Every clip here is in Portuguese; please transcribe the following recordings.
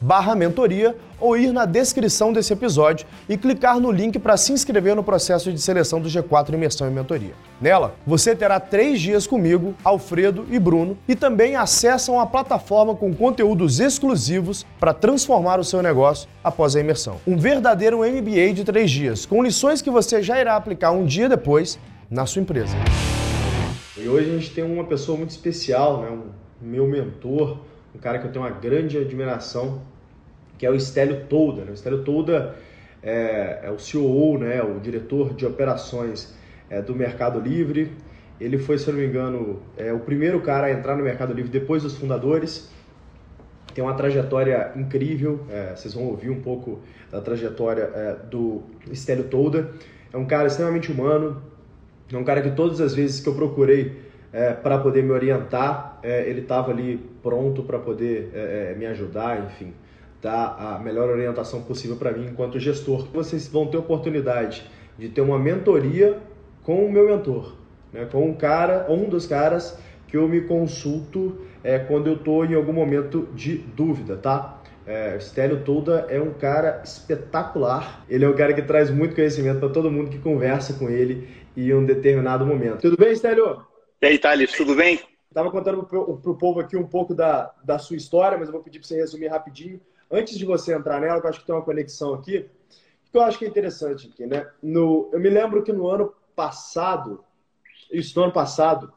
barra mentoria ou ir na descrição desse episódio e clicar no link para se inscrever no processo de seleção do G4 Imersão e Mentoria. Nela, você terá três dias comigo, Alfredo e Bruno e também acessam a plataforma com conteúdos exclusivos para transformar o seu negócio após a imersão. Um verdadeiro MBA de três dias, com lições que você já irá aplicar um dia depois na sua empresa. E hoje a gente tem uma pessoa muito especial, né? um meu mentor, um cara que eu tenho uma grande admiração, que é o Estélio Tolda. Né? O Estélio Tolda é, é, o CEO, né, o diretor de operações é, do Mercado Livre. Ele foi, se eu não me engano, é, o primeiro cara a entrar no Mercado Livre depois dos fundadores. Tem uma trajetória incrível, é, vocês vão ouvir um pouco da trajetória é, do Estélio Tolda. É um cara extremamente humano, é um cara que todas as vezes que eu procurei é, para poder me orientar, é, ele estava ali pronto para poder é, me ajudar, enfim dar a melhor orientação possível para mim enquanto gestor. Vocês vão ter oportunidade de ter uma mentoria com o meu mentor, né? com um cara, um dos caras que eu me consulto é, quando eu estou em algum momento de dúvida, tá? É, Stélio Toda é um cara espetacular. Ele é um cara que traz muito conhecimento para todo mundo que conversa com ele em um determinado momento. Tudo bem, Stélio? E aí, Thales, tudo bem? Estava contando para o povo aqui um pouco da, da sua história, mas eu vou pedir para você resumir rapidinho antes de você entrar nela, eu acho que tem uma conexão aqui, que eu acho que é interessante aqui, né? No, eu me lembro que no ano passado, isso no ano passado,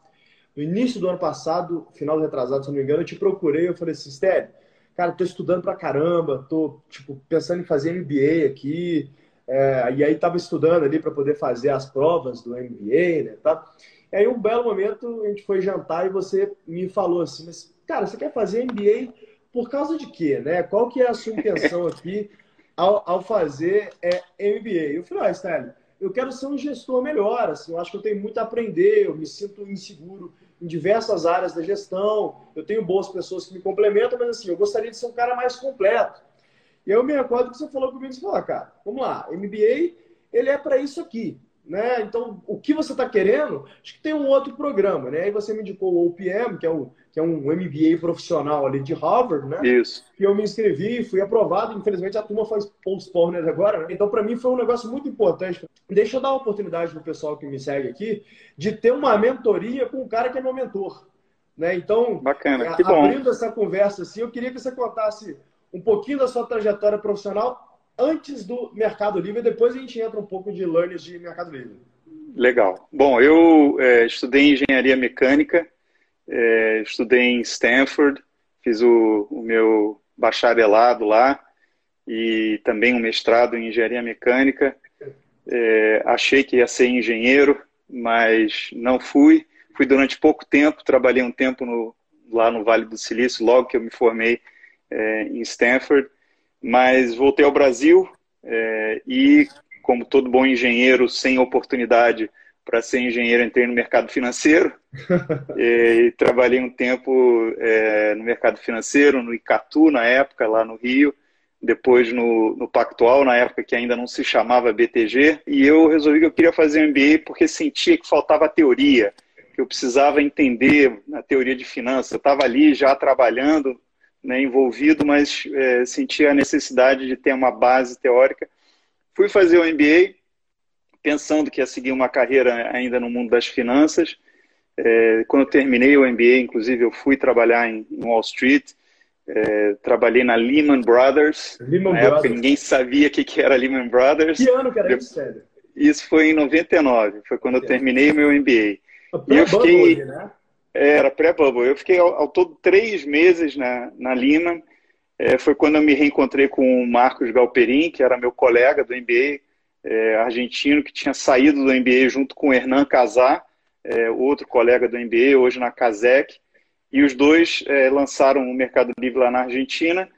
no início do ano passado, final do retrasado, se não me engano, eu te procurei, eu falei assim, Stélio, cara, tô estudando pra caramba, tô, tipo, pensando em fazer MBA aqui, é, e aí tava estudando ali para poder fazer as provas do MBA, né, tá? E aí um belo momento a gente foi jantar e você me falou assim, mas, cara, você quer fazer MBA por causa de quê, né? Qual que é a sua intenção aqui ao, ao fazer é, MBA? Eu falei, ah, Stanley, eu quero ser um gestor melhor, assim, eu acho que eu tenho muito a aprender, eu me sinto inseguro em diversas áreas da gestão, eu tenho boas pessoas que me complementam, mas assim, eu gostaria de ser um cara mais completo. E eu me recordo que você falou comigo, você falou, ah, cara, vamos lá, MBA, ele é para isso aqui, né? Então, o que você está querendo, acho que tem um outro programa, né? Aí você me indicou o OPM, que é o que é um MBA profissional ali de Harvard, né? Isso. Que eu me inscrevi, fui aprovado. Infelizmente a turma faz postponer agora, né? Então para mim foi um negócio muito importante. Deixa eu dar uma oportunidade pro pessoal que me segue aqui de ter uma mentoria com um cara que é meu mentor, né? Então, bacana, que abrindo bom. essa conversa assim, eu queria que você contasse um pouquinho da sua trajetória profissional antes do Mercado Livre e depois a gente entra um pouco de learners de Mercado Livre. Legal. Bom, eu é, estudei engenharia mecânica é, estudei em Stanford, fiz o, o, meu bacharelado lá e também um mestrado em engenharia mecânica. É, achei que ia ser engenheiro, mas não fui. Fui durante pouco tempo, trabalhei um tempo no, lá no Vale do Silício, logo que eu me formei é, em Stanford, mas voltei ao Brasil é, e, como todo bom engenheiro sem oportunidade para ser engenheiro, entrei no mercado financeiro e, trabalhei um tempo é, no mercado financeiro, no Icatu, na época, lá no Rio, depois no, no Pactual, na época que ainda não se chamava BTG, e eu resolvi que eu queria fazer um MBA porque sentia que faltava teoria, que eu precisava entender a teoria de finanças. Eu estava ali já trabalhando, né, envolvido, mas é, sentia a necessidade de ter uma base teórica. Fui fazer o MBA, pensando que ia seguir uma carreira ainda no mundo das finanças. É, quando eu terminei o MBA, inclusive, eu fui trabalhar em, em Wall Street, é, trabalhei na Lehman Brothers. Lehman na Brothers. época ninguém sabia o que, que era Lehman Brothers. Que ano que era isso, sério? Isso foi em 99, foi quando eu terminei o meu MBA. E eu fiquei. Né? Era pré-bubble. Eu fiquei ao, ao, todo três meses na, na Lehman. É, foi quando eu me reencontrei com o Marcos Galperin, que era meu colega do MBA é, argentino, que tinha saído do MBA junto com o Hernan Casar, é, outro colega do MBA, hoje na Casec. E os dois é, lançaram o Mercado Livre lá na Argentina.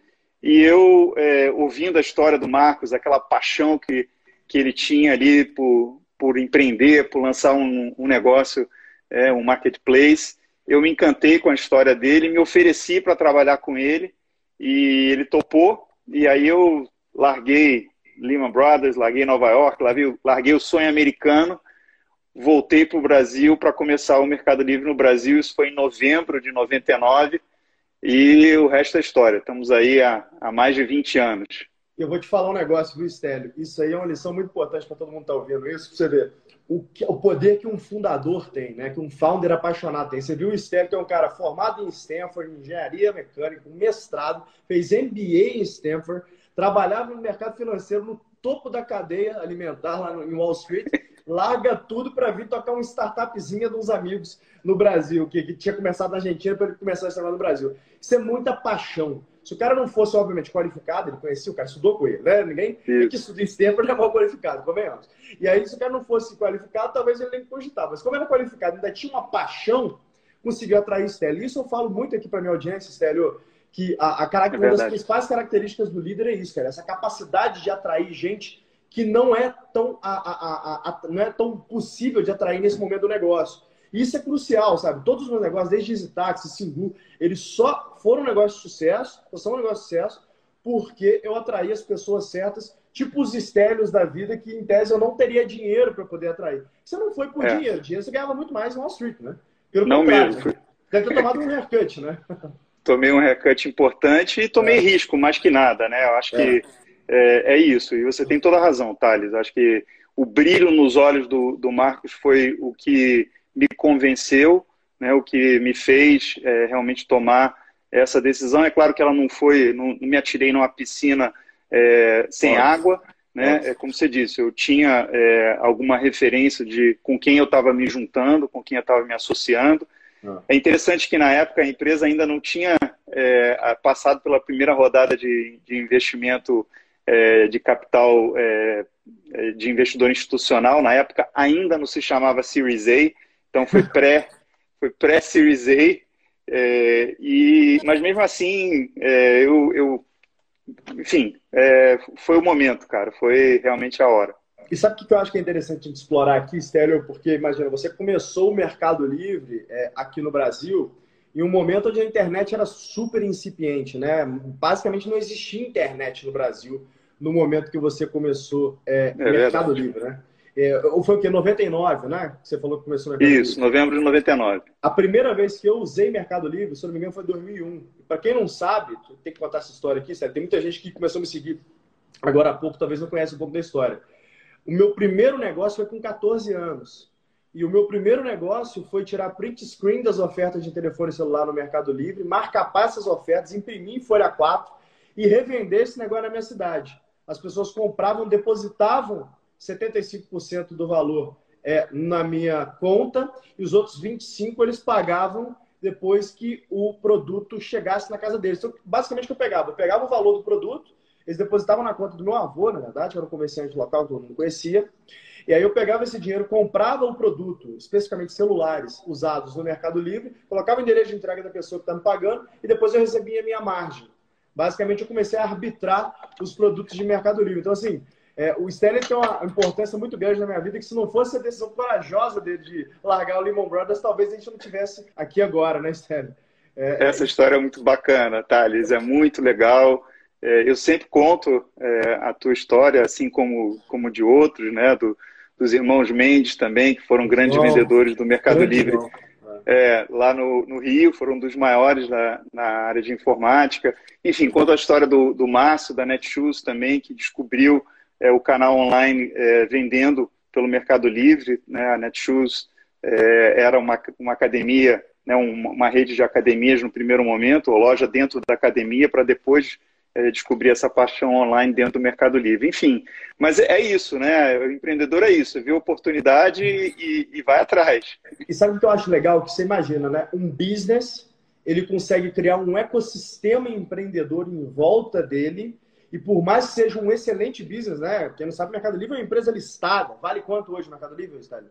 E eu, é, ouvindo a história do Marcos, aquela paixão que, que ele tinha ali por, por empreender, por lançar um, um negócio, é, um marketplace, eu me encantei com a história dele, me ofereci para trabalhar com ele e ele topou. E aí eu larguei Lehman Brothers, larguei Nova York, larguei, larguei o sonho americano voltei para o Brasil para começar o Mercado Livre no Brasil. Isso foi em novembro de 99 e o resto é história. Estamos aí há, há mais de 20 anos. Eu vou te falar um negócio, viu, Stélio? Isso aí é uma lição muito importante para todo mundo estar tá ouvindo isso, para você ver o, que, o poder que um fundador tem, né? que um founder apaixonado tem. Você viu o Stélio, que é um cara formado em Stanford, em engenharia mecânica, mestrado, fez MBA em Stanford, trabalhava no mercado financeiro no topo da cadeia alimentar lá em Wall Street larga tudo para vir tocar uma startupzinha de uns amigos no Brasil, que, que tinha começado na Argentina para ele começar a trabalhar no Brasil. Isso é muita paixão. Se o cara não fosse, obviamente, qualificado, ele conhecia, o cara estudou com ele, né? Ninguém Isso. que estuda em tempo é mal qualificado, convenhamos. E aí, se o cara não fosse qualificado, talvez ele nem cogitava. Mas como era qualificado, ainda tinha uma paixão, conseguiu atrair Stélio. Isso eu falo muito aqui para minha audiência, Stélio, que a, a é uma das principais características do líder é isso, cara. Essa capacidade de atrair gente que não é tão, a, a, não é tão possível de atrair nesse momento do negócio. Isso é crucial, sabe? Todos os meus negócios, desde EasyTaxi, Singu, eles só foram um negócio de sucesso, são um negócio de sucesso, porque eu atraí as pessoas certas, tipo os estéreos da vida, que em tese eu não teria dinheiro para poder atrair. Você não foi por é. dinheiro, dinheiro você ganhava muito mais em Wall Street, né? Pelo não mesmo. Né? Deve ter tomado um haircut, né? Tomei um haircut importante e tomei é. risco, mais que nada, né? Eu acho é. que é, é, isso. E você tem toda a razão, Thales. Acho que o brilho nos olhos do, do Marcos foi o que me convenceu, né, o que me fez é, realmente tomar essa decisão. É claro que ela não foi, não, não me atirei numa piscina é, sem Nossa. água, né? É como você disse, eu tinha é, alguma referência de com quem eu estava me juntando, com quem eu estava me associando. É interessante que na época a empresa ainda não tinha é, passado pela primeira rodada de, de investimento é, de capital é, é, de investidor institucional. Na época ainda não se chamava Series A, então foi pré foi pré Series A. É, e mas mesmo assim é, eu, eu, enfim foi o momento, cara. Foi realmente a hora. E sabe o que eu acho que é interessante a gente explorar aqui, Stélio? Porque, imagina, você começou o Mercado Livre é, aqui no Brasil em um momento onde a internet era super incipiente, né? Basicamente não existia internet no Brasil no momento que você começou é, é Mercado verdade. Livre, né? É, ou foi o quê? 99, né? Você falou que começou Mercado Isso, Livre. novembro de 99. A primeira vez que eu usei Mercado Livre, se não me engano, foi em 2001. Para quem não sabe, tem que contar essa história aqui, sério. Tem muita gente que começou a me seguir agora há pouco, talvez não conhece um pouco da história. O meu primeiro negócio foi com 14 anos. E o meu primeiro negócio foi tirar print screen das ofertas de telefone celular no Mercado Livre, marcar essas ofertas, imprimir em folha 4 e revender esse negócio na minha cidade as pessoas compravam, depositavam 75% do valor é, na minha conta e os outros 25% eles pagavam depois que o produto chegasse na casa deles. Então, basicamente, o que eu pegava? Eu pegava o valor do produto, eles depositavam na conta do meu avô, na verdade, que era um comerciante local que eu não conhecia. E aí eu pegava esse dinheiro, comprava o produto, especificamente celulares usados no Mercado Livre, colocava o endereço de entrega da pessoa que está me pagando e depois eu recebia a minha margem basicamente eu comecei a arbitrar os produtos de Mercado Livre. Então, assim, é, o Stanley tem uma importância muito grande na minha vida, que se não fosse a decisão corajosa dele de largar o Lehman Brothers, talvez a gente não tivesse aqui agora, né, Stanley? É, Essa história é muito bacana, Thales, é muito legal. É, eu sempre conto é, a tua história, assim como, como de outros, né? Do, dos irmãos Mendes também, que foram grandes vendedores do Mercado Livre é, lá no, no, Rio, foram um dos maiores na, na, área de informática. Enfim, conto a história do, do Márcio, da Netshoes também, que descobriu é, o canal online é, vendendo pelo Mercado Livre. Né? A Netshoes é, era uma, uma academia, né, uma, uma rede de academias no primeiro momento, ou loja dentro da academia, para depois é, descobrir essa paixão online dentro do Mercado Livre. Enfim, mas é, é isso, né? O empreendedor é isso, vê oportunidade e, e, vai atrás. E sabe o que eu acho legal? Que você imagina, né? Um business, ele consegue criar um ecossistema empreendedor em volta dele e por mais que seja um excelente business, né? Quem não sabe, o Mercado Livre é uma empresa listada. Vale quanto hoje o Mercado Livre, Stélio?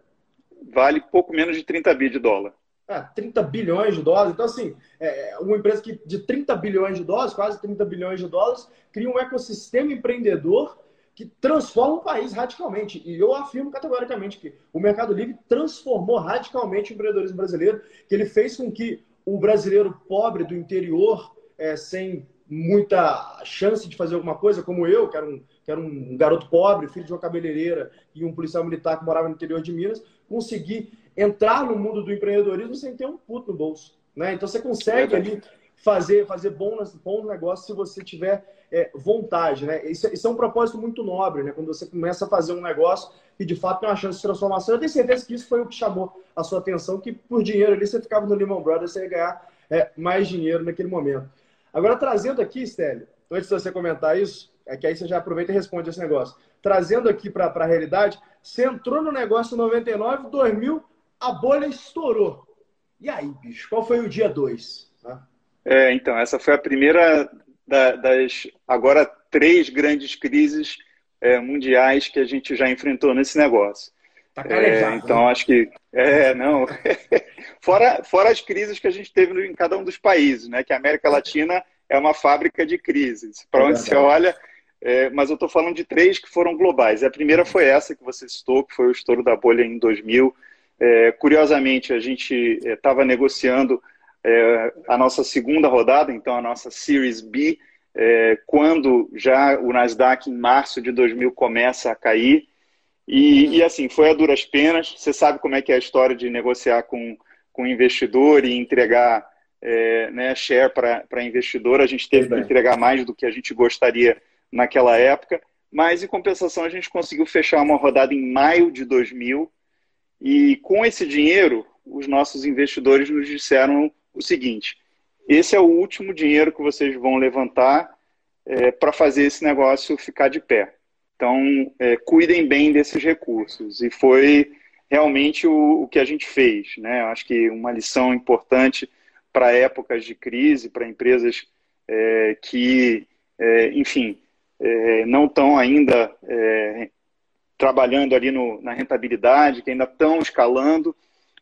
Vale pouco menos de 30 bi de dólar é, 30 bilhões de dólares. Então, assim, é uma empresa que de 30 bilhões de dólares, quase 30 bilhões de dólares, cria um ecossistema empreendedor que transforma o país radicalmente. E eu afirmo categoricamente que o Mercado Livre transformou radicalmente o empreendedorismo brasileiro, que ele fez com que o brasileiro pobre do interior, é, sem muita chance de fazer alguma coisa, como eu, que era, um, que era um garoto pobre, filho de uma cabeleireira e um policial militar que morava no interior de Minas, conseguir entrar no mundo do empreendedorismo sem ter um puto no bolso. Né? Então você consegue ali fazer, fazer bons, bons negócios se você tiver é, vontade. Né? Isso, isso, é um propósito muito nobre, né? quando você começa a fazer um negócio e de fato tem uma chance de transformação. Eu tenho certeza que isso foi o que chamou a sua atenção, que por dinheiro ali você ficava no Lehman Brothers, você ia ganhar é, mais dinheiro naquele momento. Agora, trazendo aqui, Stélio, antes de você comentar isso, é que aí você já aproveita e responde esse negócio. Trazendo aqui para a realidade, você entrou no negócio em 99, 2000, a bolha estourou. E aí, bicho, qual foi o dia 2? É, então, essa foi a primeira da, das agora três grandes crises é, mundiais que a gente já enfrentou nesse negócio. Tá é, então, né? acho que. É, não. fora, fora as crises que a gente teve em cada um dos países, né? Que a América Latina é uma fábrica de crises. Para onde você olha. É, mas eu estou falando de três que foram globais. A primeira foi essa que você citou, que foi o estouro da bolha em 2000, é, curiosamente, a gente estava é, negociando é, a nossa segunda rodada, então a nossa Series B, é, quando já o Nasdaq em março de 2000 começa a cair. E, e, assim, foi a duras penas. Você sabe como é que é a história de negociar com, com investidor e entregar é, né, share para investidor. A gente teve que entregar mais do que a gente gostaria naquela época. Mas, em compensação, a gente conseguiu fechar uma rodada em maio de 2000 e com esse dinheiro, os nossos investidores nos disseram o seguinte: esse é o último dinheiro que vocês vão levantar é, para fazer esse negócio ficar de pé. Então, é, cuidem bem desses recursos. E foi realmente o, o que a gente fez. Né? Acho que uma lição importante para épocas de crise, para empresas é, que, é, enfim, é, não estão ainda é, trabalhando ali no, na rentabilidade, que ainda estão escalando.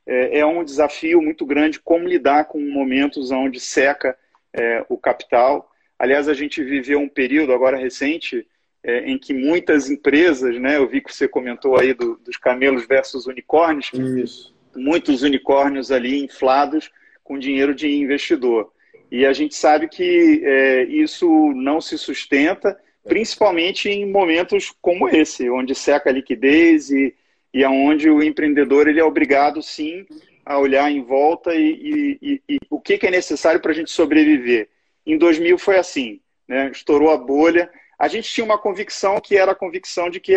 É, é, um desafio muito grande como lidar com momentos onde seca é, o capital. Aliás, a gente viveu um período agora recente é, em que muitas empresas, né, eu vi que você comentou aí do, dos camelos versus unicórnios, Isso. muitos unicórnios ali inflados com dinheiro de investidor. E a gente sabe que é, isso não se sustenta principalmente em momentos como esse, onde seca a liquidez e, e aonde o empreendedor ele é obrigado, sim, a olhar em volta e, e, e o que, que é necessário para a gente sobreviver. Em 2000 foi assim, né? estourou a bolha. A gente tinha uma convicção que era a convicção de que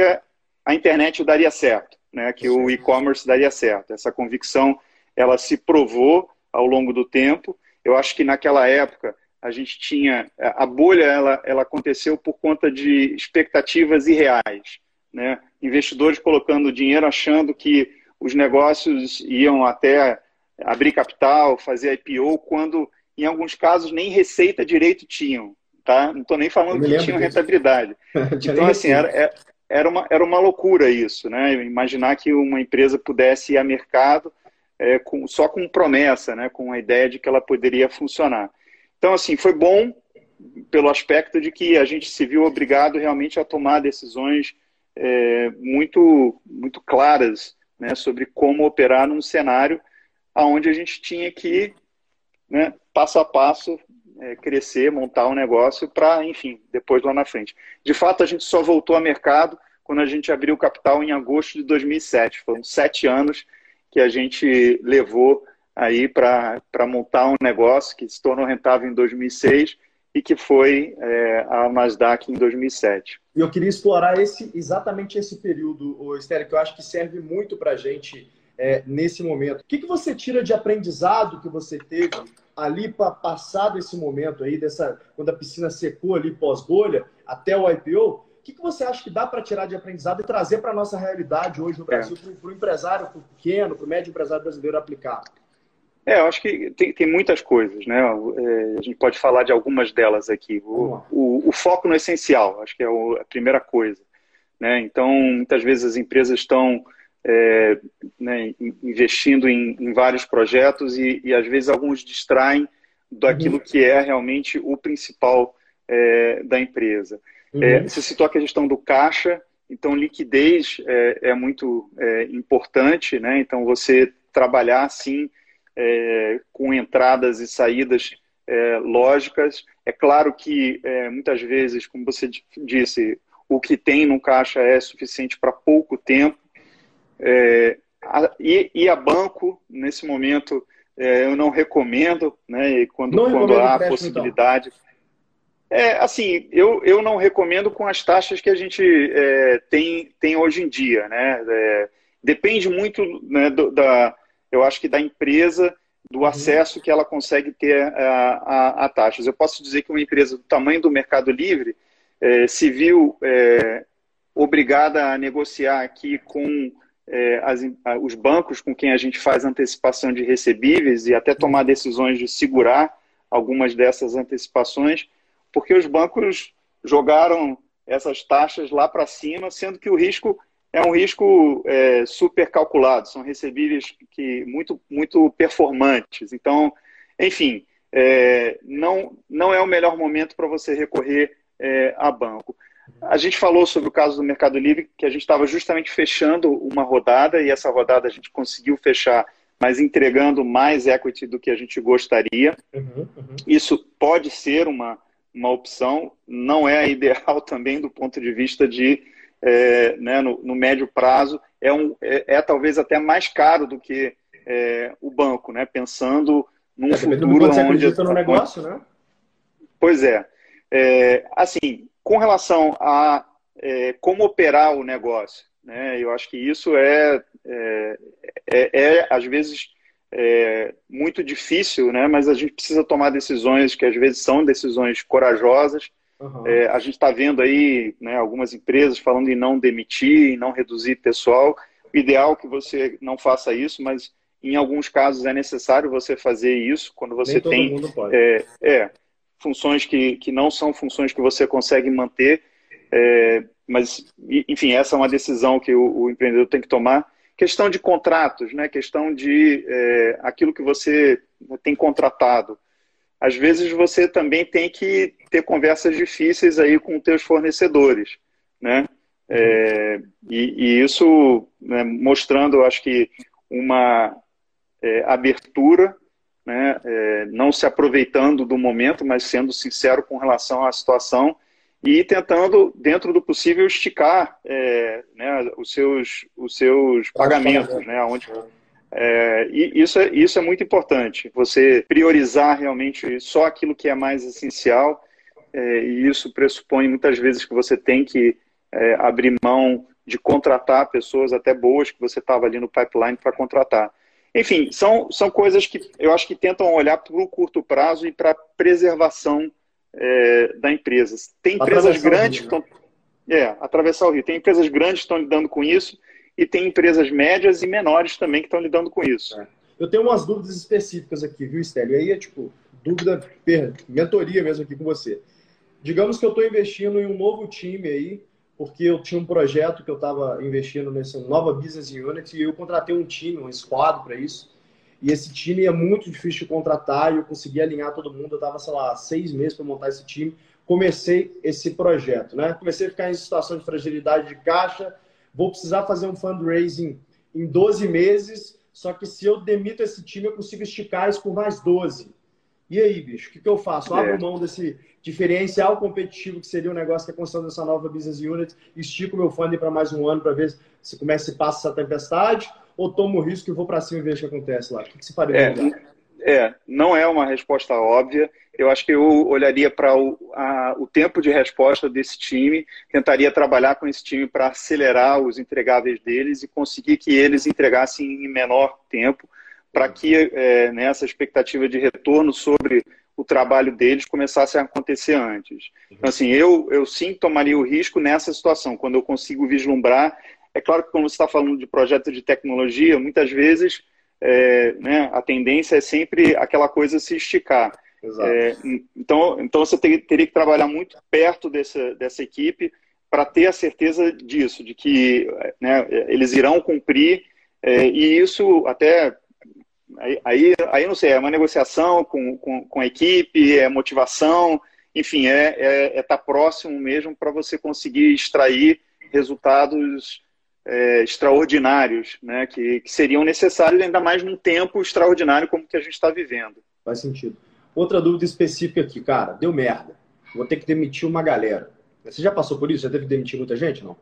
a internet daria certo, né? que o e-commerce daria certo. Essa convicção ela se provou ao longo do tempo. Eu acho que naquela época a gente tinha a bolha ela, ela aconteceu por conta de expectativas irreais, né? Investidores colocando dinheiro achando que os negócios iam até abrir capital, fazer IPO, quando em alguns casos nem receita direito tinham, tá? Não estou nem falando que tinham rentabilidade. então assim era, é, era uma era uma loucura isso, né? Imaginar que uma empresa pudesse ir a mercado é, com, só com promessa, né? Com a ideia de que ela poderia funcionar. Então, assim, foi bom pelo aspecto de que a gente se viu obrigado realmente a tomar decisões é, muito, muito claras né, sobre como operar num cenário onde a gente tinha que, né, passo a passo, é, crescer, montar um negócio para, enfim, depois lá na frente. De fato, a gente só voltou ao mercado quando a gente abriu o capital em agosto de 2007. Foram sete anos que a gente levou aí para montar um negócio que se tornou rentável em 2006 e que foi é, a Nasdaq em 2007. E eu queria explorar esse, exatamente esse período, Estéreo, que eu acho que serve muito para a gente é, nesse momento. O que, que você tira de aprendizado que você teve ali para passar desse momento aí, dessa, quando a piscina secou ali pós-bolha, até o IPO? O que, que você acha que dá para tirar de aprendizado e trazer para a nossa realidade hoje no Brasil, é. para o empresário pro pequeno, para o médio empresário brasileiro aplicar? É, eu acho que tem, tem muitas coisas, né? É, a gente pode falar de algumas delas aqui. O, o, o foco no essencial, acho que é a primeira coisa. Né? Então, muitas vezes as empresas estão é, né, investindo em, em, vários projetos e, e, às vezes alguns distraem daquilo uhum. que é realmente o principal é, da empresa. Uhum. É, você citou a questão do caixa, então liquidez é, é muito é, importante, né? Então você trabalhar assim é, com entradas e saídas lógicas. É claro que muitas vezes, como você disse, o que tem no caixa é suficiente para pouco tempo, é, a, e, e, a banco, nesse momento, é, eu não recomendo, né, quando, não quando há a possibilidade. Então. É, assim, eu, eu não recomendo com as taxas que a gente é, tem, tem hoje em dia, né? É, depende muito né, do, da, eu acho que da empresa, do uhum. acesso que ela consegue ter a, a, a, taxas. Eu posso dizer que uma empresa do tamanho do Mercado Livre é, se viu é, obrigada a negociar aqui com é, as, os bancos com quem a gente faz antecipação de recebíveis e até tomar decisões de segurar algumas dessas antecipações, porque os bancos jogaram essas taxas lá para cima, sendo que o risco é um risco é, super calculado, são recebíveis que muito, muito performantes. Então, enfim, é, não, não é o melhor momento para você recorrer é, a banco. A gente falou sobre o caso do Mercado Livre, que a gente estava justamente fechando uma rodada e essa rodada a gente conseguiu fechar, mas entregando mais equity do que a gente gostaria. Uhum, uhum. Isso pode ser uma, uma opção, não é a ideal também do ponto de vista de, é, né, no, no, médio prazo, é, um, é, é, talvez até mais caro do que é, o banco, né, pensando num é, futuro onde... acredita no negócio, né? Pois é. é assim, com relação a é, como operar o negócio, né, eu acho que isso é, é, às vezes, muito difícil, né, mas a gente precisa tomar decisões que às vezes são decisões corajosas. Uhum. É, a gente está vendo aí né, algumas empresas falando em não demitir, em não reduzir pessoal. O ideal é que você não faça isso, mas em alguns casos é necessário você fazer isso quando você tem. É, é, funções que, que não são funções que você consegue manter, é, mas, enfim, essa é uma decisão que o, o, empreendedor tem que tomar. Questão de contratos, né? questão de é, aquilo que você tem contratado. Às vezes você também tem que ter conversas difíceis aí com teus fornecedores, né? É, e, e, isso né, mostrando, acho que, uma é, abertura né, é, não se aproveitando do momento, mas sendo sincero com relação à situação e tentando, dentro do possível, esticar é, né, os seus, os seus pagamentos, né, onde, é, e isso é, isso é muito importante, você priorizar realmente só aquilo que é mais essencial, é, e isso pressupõe muitas vezes que você tem que é, abrir mão de contratar pessoas até boas que você estava ali no pipeline para contratar. Enfim, são, são coisas que eu acho que tentam olhar para o curto prazo e para a preservação é, da empresa. Tem empresas grandes que estão. É, atravessar o rio. Tem empresas grandes que estão lidando com isso e tem empresas médias e menores também que estão lidando com isso. É. Eu tenho umas dúvidas específicas aqui, viu, Estélio? E aí é tipo, dúvida, mentoria mesmo aqui com você. Digamos que eu estou investindo em um novo time aí, porque eu tinha um projeto que eu estava investindo nessa nova business unit e eu contratei um time, um squad para isso. E esse time é muito difícil de contratar e eu consegui alinhar todo mundo. Eu estava, sei lá, seis meses para montar esse time. Comecei esse projeto, né? Comecei a ficar em situação de fragilidade de caixa. Vou precisar fazer um fundraising em 12 meses. Só que se eu demito esse time, eu consigo esticar isso por mais 12. E aí, bicho, o que, que eu faço? Eu abro é. mão desse diferencial competitivo que seria o um negócio que é construção dessa nova business unit, estico meu funding para mais um ano para ver se começa e passa essa tempestade, ou tomo o risco e vou para cima e vejo o que acontece lá? O que, que você faria? É, é, não é uma resposta óbvia. Eu acho que eu olharia para o, o tempo de resposta desse time, tentaria trabalhar com esse time para acelerar os entregáveis deles e conseguir que eles entregassem em menor tempo, para que é, nessa expectativa de retorno sobre o trabalho deles começasse a acontecer antes. Então, assim, eu, eu sim tomaria o risco nessa situação, quando eu consigo vislumbrar. É claro que quando você está falando de projeto de tecnologia, muitas vezes é, né, a tendência é sempre aquela coisa se esticar. É, então, então você ter, teria que trabalhar muito perto dessa, dessa equipe para ter a certeza disso, de que né, eles irão cumprir, é, e isso até Aí, aí, não sei, é uma negociação com, com, com a equipe, é motivação, enfim, é estar é, é tá próximo mesmo para você conseguir extrair resultados é, extraordinários, né, que, que, seriam necessários ainda mais num tempo extraordinário como que a gente está vivendo. Faz sentido. Outra dúvida específica aqui, cara, deu merda. Vou ter que demitir uma galera. Você já passou por isso? Já teve que demitir muita gente, não?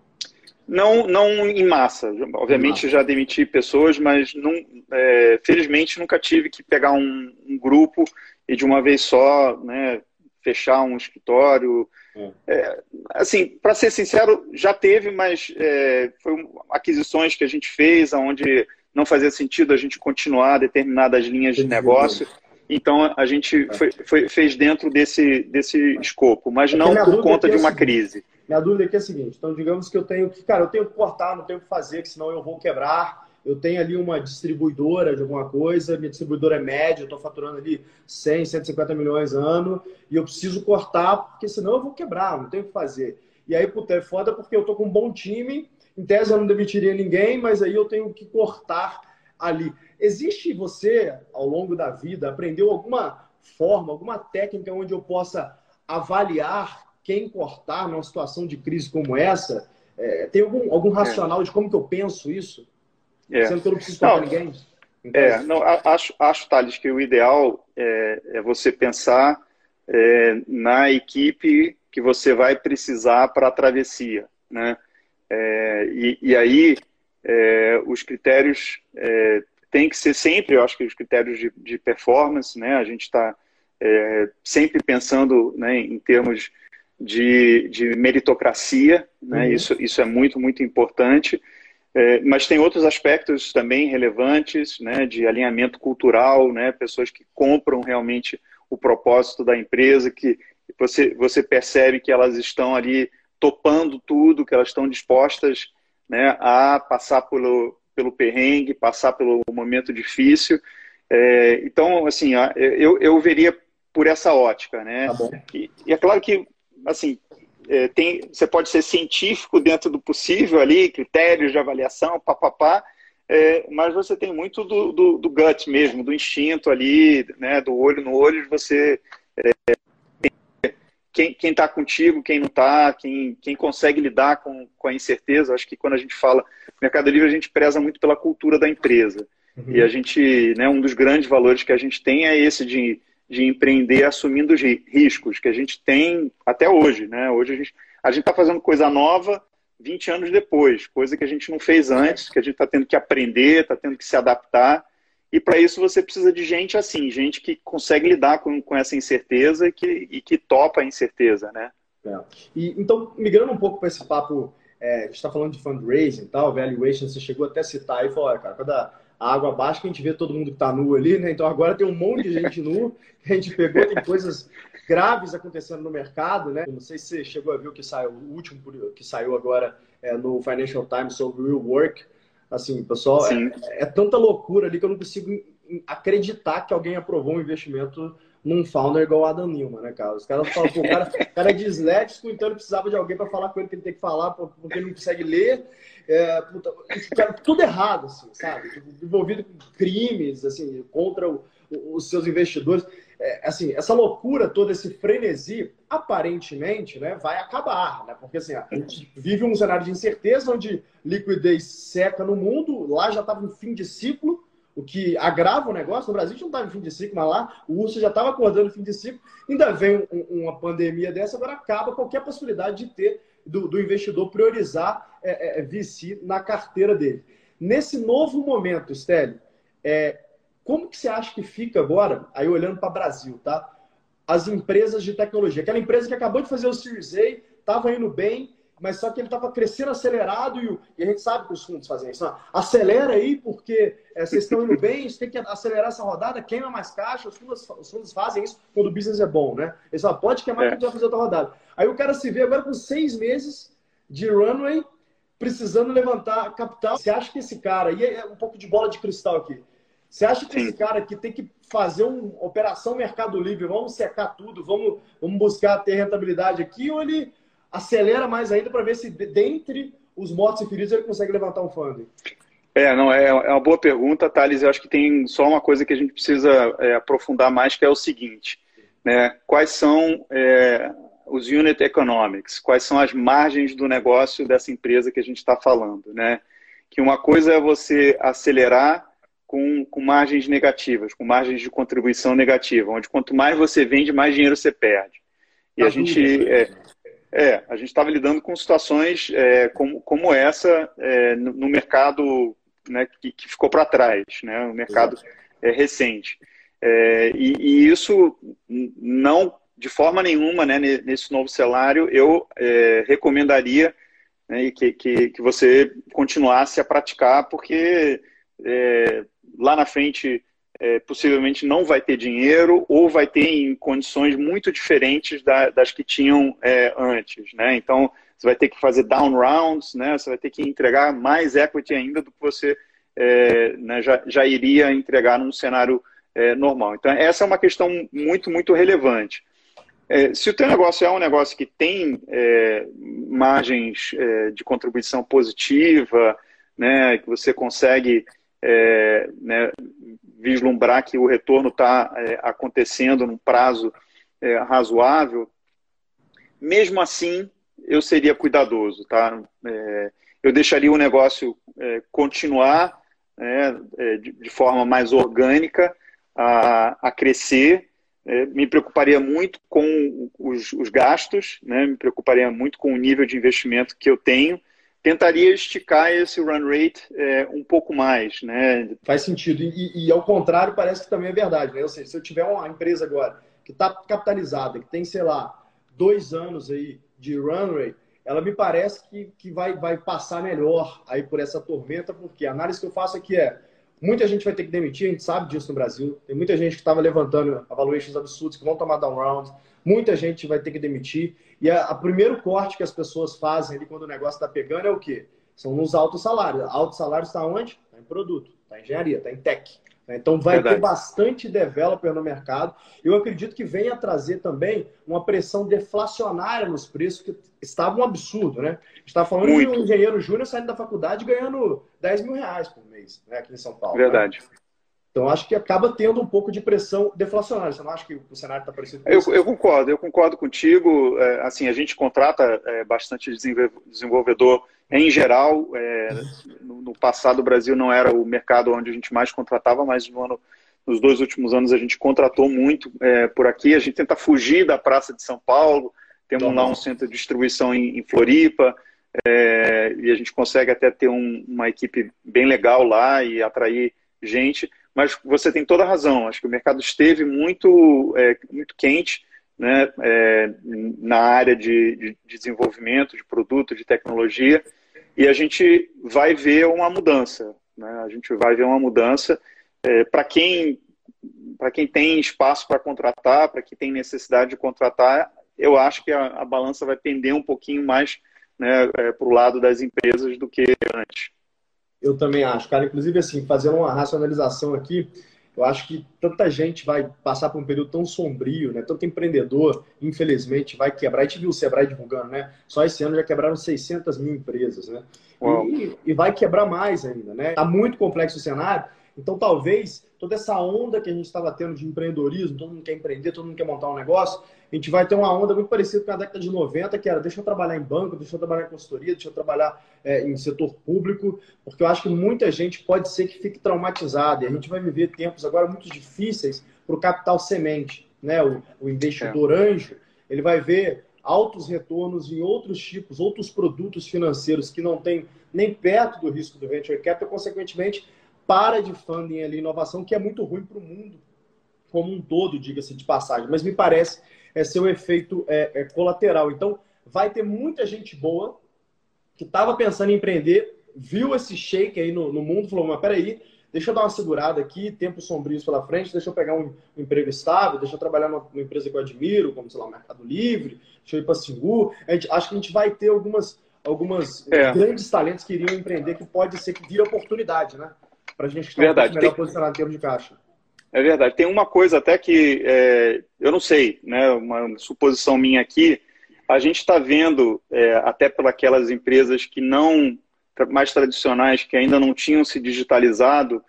Não, não em massa. Obviamente já demiti pessoas, mas não, é, felizmente nunca tive que pegar um, um, grupo e de uma vez só né, fechar um escritório. É. É, assim, para ser sincero, já teve, mas é, foi aquisições que a gente fez, onde não fazia sentido a gente continuar determinadas linhas de negócio. Então a gente foi, foi, fez dentro desse, desse escopo, mas não por conta de uma crise. Minha dúvida aqui é a seguinte: então, digamos que eu tenho que, cara, eu tenho que cortar, não tenho que fazer, que senão eu vou quebrar. Eu tenho ali uma distribuidora de alguma coisa, minha distribuidora é média, eu estou faturando ali 100, 150 milhões ano, e eu preciso cortar, porque senão eu vou quebrar, não tenho o que fazer. E aí, puta, é foda porque eu estou com um bom time, em tese eu não demitiria ninguém, mas aí eu tenho que cortar ali. Existe você, ao longo da vida, aprendeu alguma forma, alguma técnica onde eu possa avaliar quem cortar numa situação de crise como essa? É, tem algum, algum racional é. de como que eu penso isso? É. Sendo que eu não preciso cortar ninguém? Então, é, não, acho, acho, Thales, que o ideal é, é você pensar é, na equipe que você vai precisar para a travessia, né? É, e, e, aí, é, os critérios é, têm que ser sempre, eu acho que os critérios de, de performance, né? A gente está é, sempre pensando né, em termos de, de meritocracia, né? Uhum. Isso, isso é muito, muito importante. É, mas tem outros aspectos também relevantes, né? De alinhamento cultural, né? Pessoas que compram realmente o propósito da empresa, que você, você percebe que elas estão ali topando tudo, que elas estão dispostas né, a passar pelo, pelo perrengue, passar pelo momento difícil. É, então, assim, eu, eu veria por essa ótica, né? Tá e, e, é claro que assim, é, tem, você pode ser científico dentro do possível ali, critérios de avaliação, papapá, é, mas você tem muito do, do, do, gut mesmo, do instinto ali, né, do olho no olho, de você. É, quem está contigo, quem não está, quem, quem consegue lidar com, com a incerteza. Acho que quando a gente fala Mercado Livre, a gente preza muito pela cultura da empresa. Uhum. E a gente, né, um dos grandes valores que a gente tem é esse de de empreender assumindo os riscos que a gente tem até hoje. Né? Hoje a gente está fazendo coisa nova 20 anos depois, coisa que a gente não fez antes, que a gente está tendo que aprender, está tendo que se adaptar. E para isso você precisa de gente assim, gente que consegue lidar com, com essa incerteza e que, e que topa a incerteza, né? É. E, então, migrando um pouco para esse papo, é, a gente está falando de fundraising e tal, valuation, você chegou até a citar e falou, cara, quando a, água baixa que a gente vê todo mundo que está nu ali, né? Então agora tem um monte de gente nu que a gente pegou, tem coisas graves acontecendo no mercado, né? Não sei se você chegou a ver o que saiu, o último que saiu agora é, no Financial Times sobre Real Work. Assim, pessoal, é, é, tanta loucura ali que eu não consigo acreditar que alguém aprovou um investimento num founder igual o Adam Newman, né, cara? Os caras falam, pô, o cara, o cara é disléxico, então ele precisava de alguém para falar com ele que ele tem que falar, porque ele não consegue ler. É, puta, tudo errado, assim, sabe? Envolvido com crimes, assim, contra o, os seus investidores. É, assim, essa loucura toda, esse frenesi, aparentemente, né, vai acabar, né? Porque assim, a gente vive um cenário de incerteza onde liquidez seca no mundo, lá já estava em fim de ciclo, o que agrava o negócio. No Brasil a gente não estava em fim de ciclo, mas lá o urso já estava acordando fim de ciclo. Ainda vem um, uma pandemia dessa, agora acaba qualquer possibilidade de ter do, do investidor priorizar é, é, VC na carteira dele. Nesse novo momento, Stélio, é, como que você acha que fica agora, aí olhando para o Brasil, tá? As empresas de tecnologia. Aquela empresa que acabou de fazer o Series A, estava indo bem, mas só que ele estava crescendo acelerado e, e, a gente sabe que os fundos fazem isso. Não, acelera aí, porque é, vocês estão indo bem, você tem que acelerar essa rodada, queima mais caixa. Os fundos, os fundos fazem isso quando o business é bom, né? Eles falam, pode queimar é. que a gente vai fazer outra rodada. Aí o cara se vê agora com seis meses de runway, precisando levantar capital. Você acha que esse cara, e é um pouco de bola de cristal aqui, você acha que Sim. esse cara aqui tem que fazer uma operação Mercado Livre, vamos secar tudo, vamos, vamos buscar ter rentabilidade aqui, ou ele acelera mais ainda para ver se dentre os mortos e feridos ele consegue levantar um funding? É, não, é, é uma boa pergunta, Thales. Eu acho que tem só uma coisa que a gente precisa é, aprofundar mais, que é o seguinte. Né? Quais são é, os unit economics? Quais são as margens do negócio dessa empresa que a gente está falando? Né? Que uma coisa é você acelerar com, com margens negativas, com margens de contribuição negativa, onde quanto mais você vende, mais dinheiro você perde. E a, a gente... É, é, a gente estava lidando com situações é, como, como essa é, no, no, mercado né, que, que ficou para trás, né, o mercado é, recente. É, e, e, isso não, de forma nenhuma, né, nesse novo cenário, eu é, recomendaria né, que, que, que, você continuasse a praticar, porque lá na frente é, possivelmente não vai ter dinheiro ou vai ter em condições muito diferentes da, das que tinham é, antes, né? Então você vai ter que fazer down rounds, né? Você vai ter que entregar mais equity ainda do que você é, né, já, já iria entregar num cenário é, normal. Então essa é uma questão muito muito relevante. É, se o teu negócio é um negócio que tem é, margens de contribuição positiva, né? Que você consegue né, vislumbrar que o retorno está é, acontecendo num prazo é, razoável, mesmo assim eu seria cuidadoso, tá? É, eu deixaria o negócio é, continuar né, é, de, de, forma mais orgânica a, a crescer. me preocuparia muito com os, os gastos, né, me preocuparia muito com o nível de investimento que eu tenho tentaria esticar esse run rate é, um pouco mais, né? Faz sentido. E, e, ao contrário, parece que também é verdade, né? Ou seja, se eu tiver uma empresa agora que está capitalizada, que tem, sei lá, dois anos aí de run rate, ela me parece que, que vai, vai passar melhor aí por essa tormenta, porque a análise que eu faço aqui é muita gente vai ter que demitir, a gente sabe disso no Brasil. Tem muita gente que estava levantando valuations absurdos, que vão tomar down rounds muita gente vai ter que demitir. E o primeiro corte que as pessoas fazem ali quando o negócio está pegando é o quê? São nos altos salários. Altos salários está onde? Está em produto, está em engenharia, está em tech. Né? Então vai Verdade. ter bastante developer no mercado. Eu acredito que venha trazer também uma pressão deflacionária nos preços, que estava um absurdo, né? A gente está falando Muito. de um engenheiro júnior saindo da faculdade ganhando 10 mil reais por mês, né? Aqui em São Paulo. Né? Verdade. Né? Então, acho que acaba tendo um pouco de pressão deflacionária. Você não acha que o cenário está parecido com eu, isso? Eu concordo, eu concordo contigo. É, assim, a gente contrata é, bastante desenvolvedor em geral. É, no, no, passado, o Brasil não era o mercado onde a gente mais contratava, mas no ano, nos dois últimos anos a gente contratou muito é, por aqui. A gente tenta fugir da Praça de São Paulo. Temos lá um centro de distribuição em, em Floripa. É, e a gente consegue até ter um, uma equipe bem legal lá e atrair gente mas você tem toda a razão. Acho que o mercado esteve muito, é, muito quente né, é, na área de, de, desenvolvimento de produto, de tecnologia, e a gente vai ver uma mudança. Né? A gente vai ver uma mudança é, para quem para quem tem espaço para contratar, para quem tem necessidade de contratar, eu acho que a, a balança vai pender um pouquinho mais né, é, para o lado das empresas do que antes. Eu também acho, cara. Inclusive, assim, fazendo uma racionalização aqui, eu acho que tanta gente vai passar por um período tão sombrio, né? Tanto empreendedor, infelizmente, vai quebrar. A gente viu o Sebrae divulgando, né? Só esse ano já quebraram 600 mil empresas, né? E, e, vai quebrar mais ainda, né? Tá muito complexo o cenário. Então, talvez toda essa onda que a gente estava tendo de empreendedorismo, todo mundo quer empreender, todo mundo quer montar um negócio, a gente vai ter uma onda muito parecida com a década de 90, que era deixa eu trabalhar em banco, deixa eu trabalhar em consultoria, deixa eu trabalhar é, em setor público, porque eu acho que muita gente pode ser que fique traumatizada. E a gente vai viver tempos agora muito difíceis para o capital semente. Né? O, o investidor é. anjo, ele vai ver altos retornos em outros tipos, outros produtos financeiros que não tem nem perto do risco do venture capital, consequentemente, para de funding ali, inovação, que é muito ruim para o mundo como um todo, diga-se de passagem. Mas me parece é ser o efeito é, é, colateral. Então, vai ter muita gente boa que estava pensando em empreender, viu esse shake aí no, no mundo, falou, mas peraí, deixa eu dar uma segurada aqui, tempos sombrios pela frente, deixa eu pegar um, um emprego estável, deixa eu trabalhar numa, numa, empresa que eu admiro, como, sei lá, Mercado Livre, deixa eu ir para Singu. A gente, acho que a gente vai ter algumas, algumas é. grandes talentos que iriam empreender, que pode ser que vire oportunidade, né? Para a gente estar Verdade. melhor Tem... posicionado em termos de caixa. É verdade. Tem uma coisa até que é, eu não sei, né? Uma suposição minha aqui. A gente está vendo, é, até pelas empresas que não mais tradicionais, que ainda não tinham se digitalizado,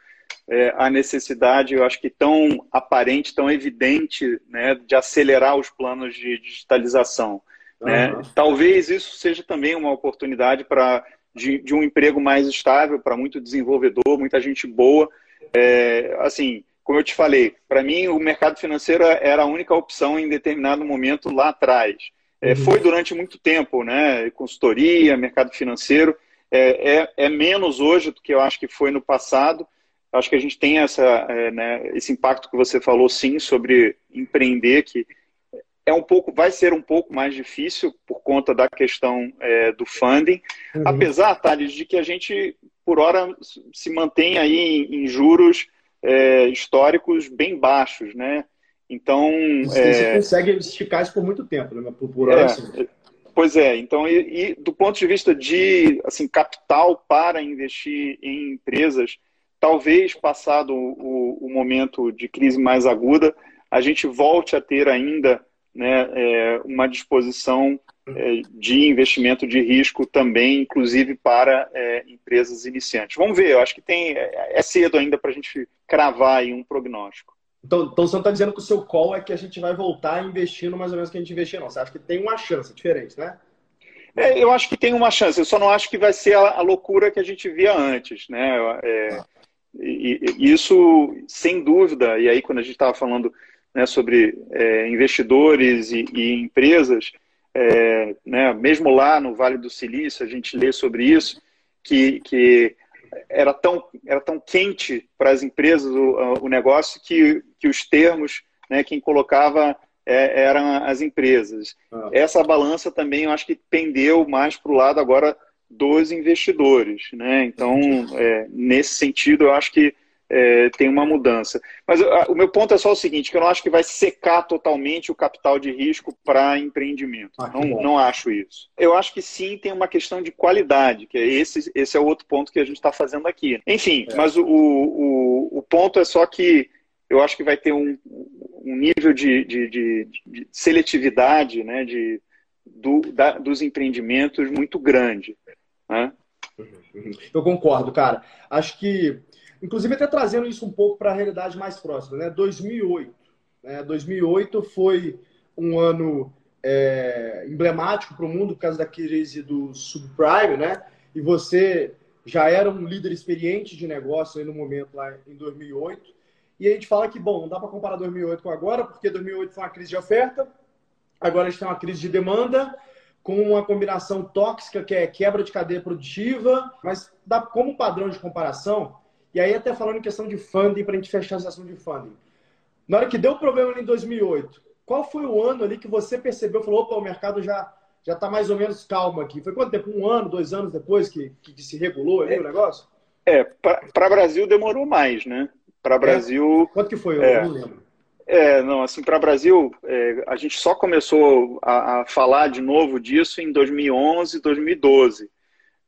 é, a necessidade, eu acho que tão aparente, tão evidente, né, de acelerar os planos de digitalização. Uhum. Né? Talvez isso seja também uma oportunidade para de, de, um emprego mais estável para muito desenvolvedor, muita gente boa. É, assim, como eu te falei, para mim o mercado financeiro era a única opção em determinado momento lá atrás. É, uhum. Foi durante muito tempo, né? Consultoria, mercado financeiro. É, é, é, menos hoje do que eu acho que foi no passado. Acho que a gente tem essa, é, né, esse impacto que você falou, sim, sobre empreender, que é um pouco, vai ser um pouco mais difícil por conta da questão é, do funding, uhum. apesar, Thales, de que a gente, por hora, se mantém aí em, em juros é, históricos bem baixos, né? Então. Você, é... consegue esticar isso por muito tempo, né? Por, por é, assim. Pois é, então, e, e, do ponto de vista de assim, capital para investir em empresas, talvez passado o, o momento de crise mais aguda, a gente volte a ter ainda né, é, uma disposição de investimento de risco também, inclusive para é, empresas iniciantes. Vamos ver, eu acho que tem é, é cedo ainda para a gente cravar aí um prognóstico. Então, então você não está dizendo que o seu call é que a gente vai voltar investindo mais ou menos que a gente investia, não. Você acha que tem uma chance diferente, né? É, eu acho que tem uma chance, eu só não acho que vai ser a, a loucura que a gente via antes, né? É, e, e, isso, sem dúvida, e aí quando a gente estava falando né, sobre é, investidores e, e empresas, é, né, mesmo lá no Vale do Silício, a gente lê sobre isso, que, que era, tão, era tão quente para as empresas o, o negócio que, que os termos, né, quem colocava é, eram as empresas. Ah. Essa balança também eu acho que pendeu mais para o lado agora dos investidores. Né? Então, é, nesse sentido, eu acho que é, tem uma mudança. Mas a, o meu ponto é só o seguinte, que eu não acho que vai secar totalmente o capital de risco para empreendimento. Ah, não, não acho isso. Eu acho que sim tem uma questão de qualidade, que é esse, esse é o outro ponto que a gente está fazendo aqui. Enfim, é. mas o, o, o ponto é só que eu acho que vai ter um, um nível de, de, de, de seletividade né, de, do, da, dos empreendimentos muito grande. Né? Eu concordo, cara. Acho que Inclusive, até trazendo isso um pouco para a realidade mais próxima, né? 2008. Né? 2008 foi um ano é, emblemático para o mundo por causa da crise do subprime, né? E você já era um líder experiente de negócio aí no momento lá em 2008. E a gente fala que, bom, não dá para comparar 2008 com agora, porque 2008 foi uma crise de oferta, agora a gente tem uma crise de demanda, com uma combinação tóxica que é quebra de cadeia produtiva, mas dá como padrão de comparação, e aí, até falando em questão de funding, para a gente fechar a sessão de funding. Na hora que deu problema em 2008, qual foi o ano ali que você percebeu, falou, opa, o mercado já já está mais ou menos calmo aqui? Foi quanto tempo? Um ano, dois anos depois que, que se regulou ali é, o negócio? É, para Brasil demorou mais, né? Para é. Brasil... Quanto que foi? Eu é, não lembro. É, não, assim, para Brasil, é, a gente só começou a, a, falar de novo disso em 2011, 2012.